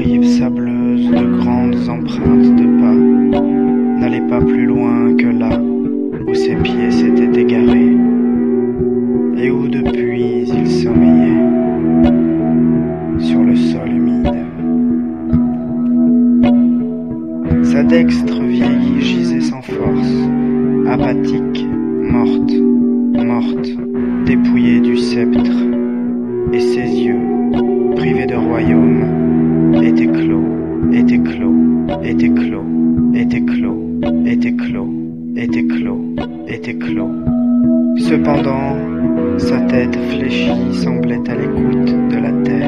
rive sableuse, de grandes empreintes de pas n'allaient pas plus loin que là où ses pieds s'étaient égarés et où depuis il sommeillait sur le sol humide. Sa dextre vieillie gisait sans force, apathique, morte, morte, dépouillée du sceptre, et ses yeux étaient clos, étaient clos, étaient clos, étaient clos, étaient clos. Cependant, sa tête fléchie semblait à l'écoute de la terre,